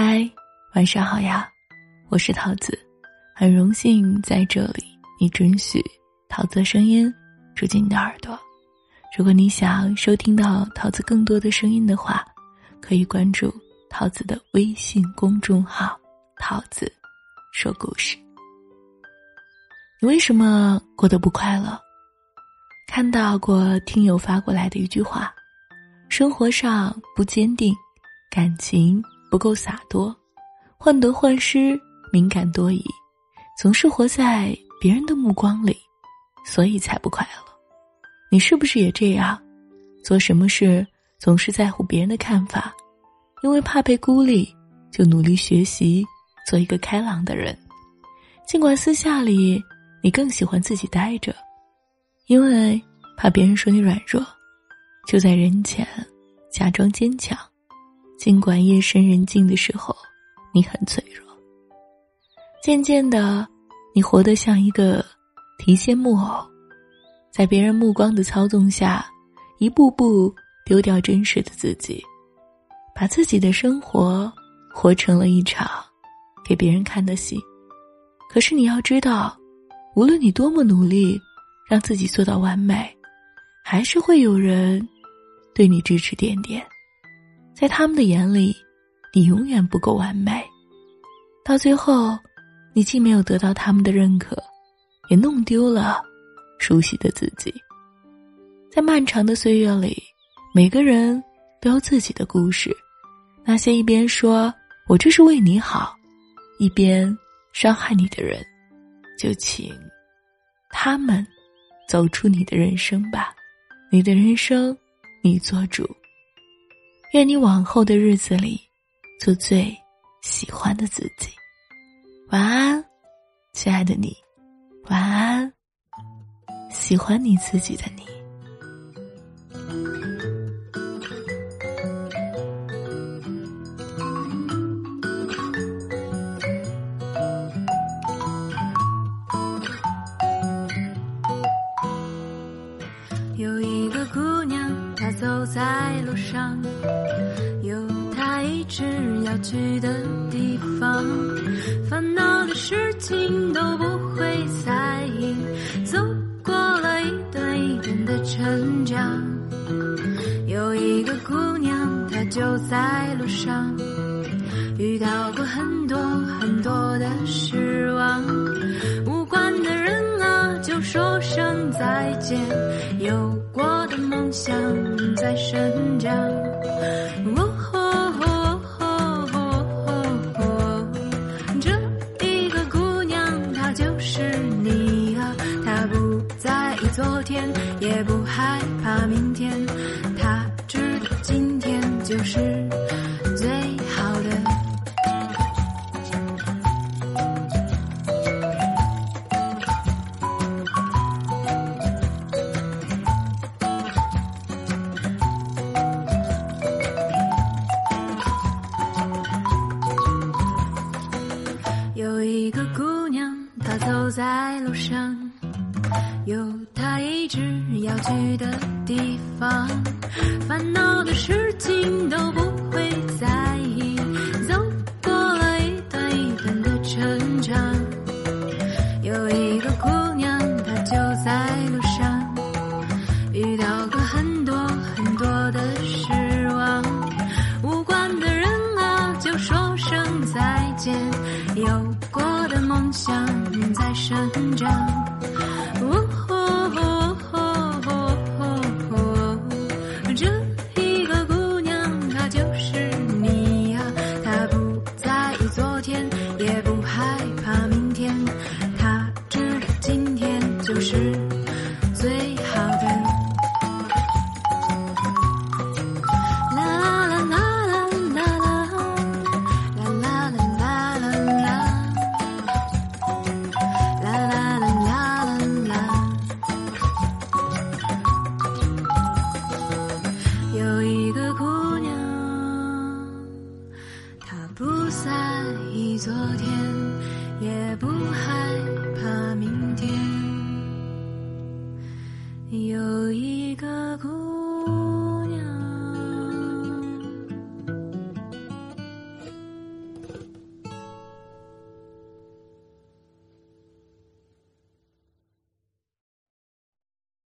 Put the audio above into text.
嗨，晚上好呀，我是桃子，很荣幸在这里，你准许桃子的声音住进你的耳朵。如果你想收听到桃子更多的声音的话，可以关注桃子的微信公众号“桃子说故事”。你为什么过得不快乐？看到过听友发过来的一句话：生活上不坚定，感情。不够洒脱，患得患失，敏感多疑，总是活在别人的目光里，所以才不快乐。你是不是也这样？做什么事总是在乎别人的看法，因为怕被孤立，就努力学习，做一个开朗的人。尽管私下里你更喜欢自己待着，因为怕别人说你软弱，就在人前假装坚强。尽管夜深人静的时候，你很脆弱。渐渐的，你活得像一个提线木偶，在别人目光的操纵下，一步步丢掉真实的自己，把自己的生活活成了一场给别人看的戏。可是你要知道，无论你多么努力让自己做到完美，还是会有人对你指指点点。在他们的眼里，你永远不够完美。到最后，你既没有得到他们的认可，也弄丢了熟悉的自己。在漫长的岁月里，每个人都有自己的故事。那些一边说我这是为你好，一边伤害你的人，就请他们走出你的人生吧。你的人生，你做主。愿你往后的日子里，做最喜欢的自己。晚安，亲爱的你。晚安，喜欢你自己的你。有一个姑娘，他走在路上。有他一直要去的地方，烦恼的事情都不会在意，走过了一段一段的成长。有一个姑娘，她就在路上，遇到过很多很多的失望，无关的人啊，就说声再见，有过梦想在生长，哦，这一个姑娘她就是你啊，她不在意昨天，也不害怕明天，她知道今天就是。有一个姑娘，她走在路上。有她一直要去的地方，烦恼的事情都不会在意，走过了一段一段的成长。有一个姑娘，她就在路上，遇到过很多很多的失望，无关的人啊，就说声再见。有过的梦想仍在生长，呜呼，这一个姑娘她就是你呀，她不在意昨天，也不害怕明天，她知道今天就是。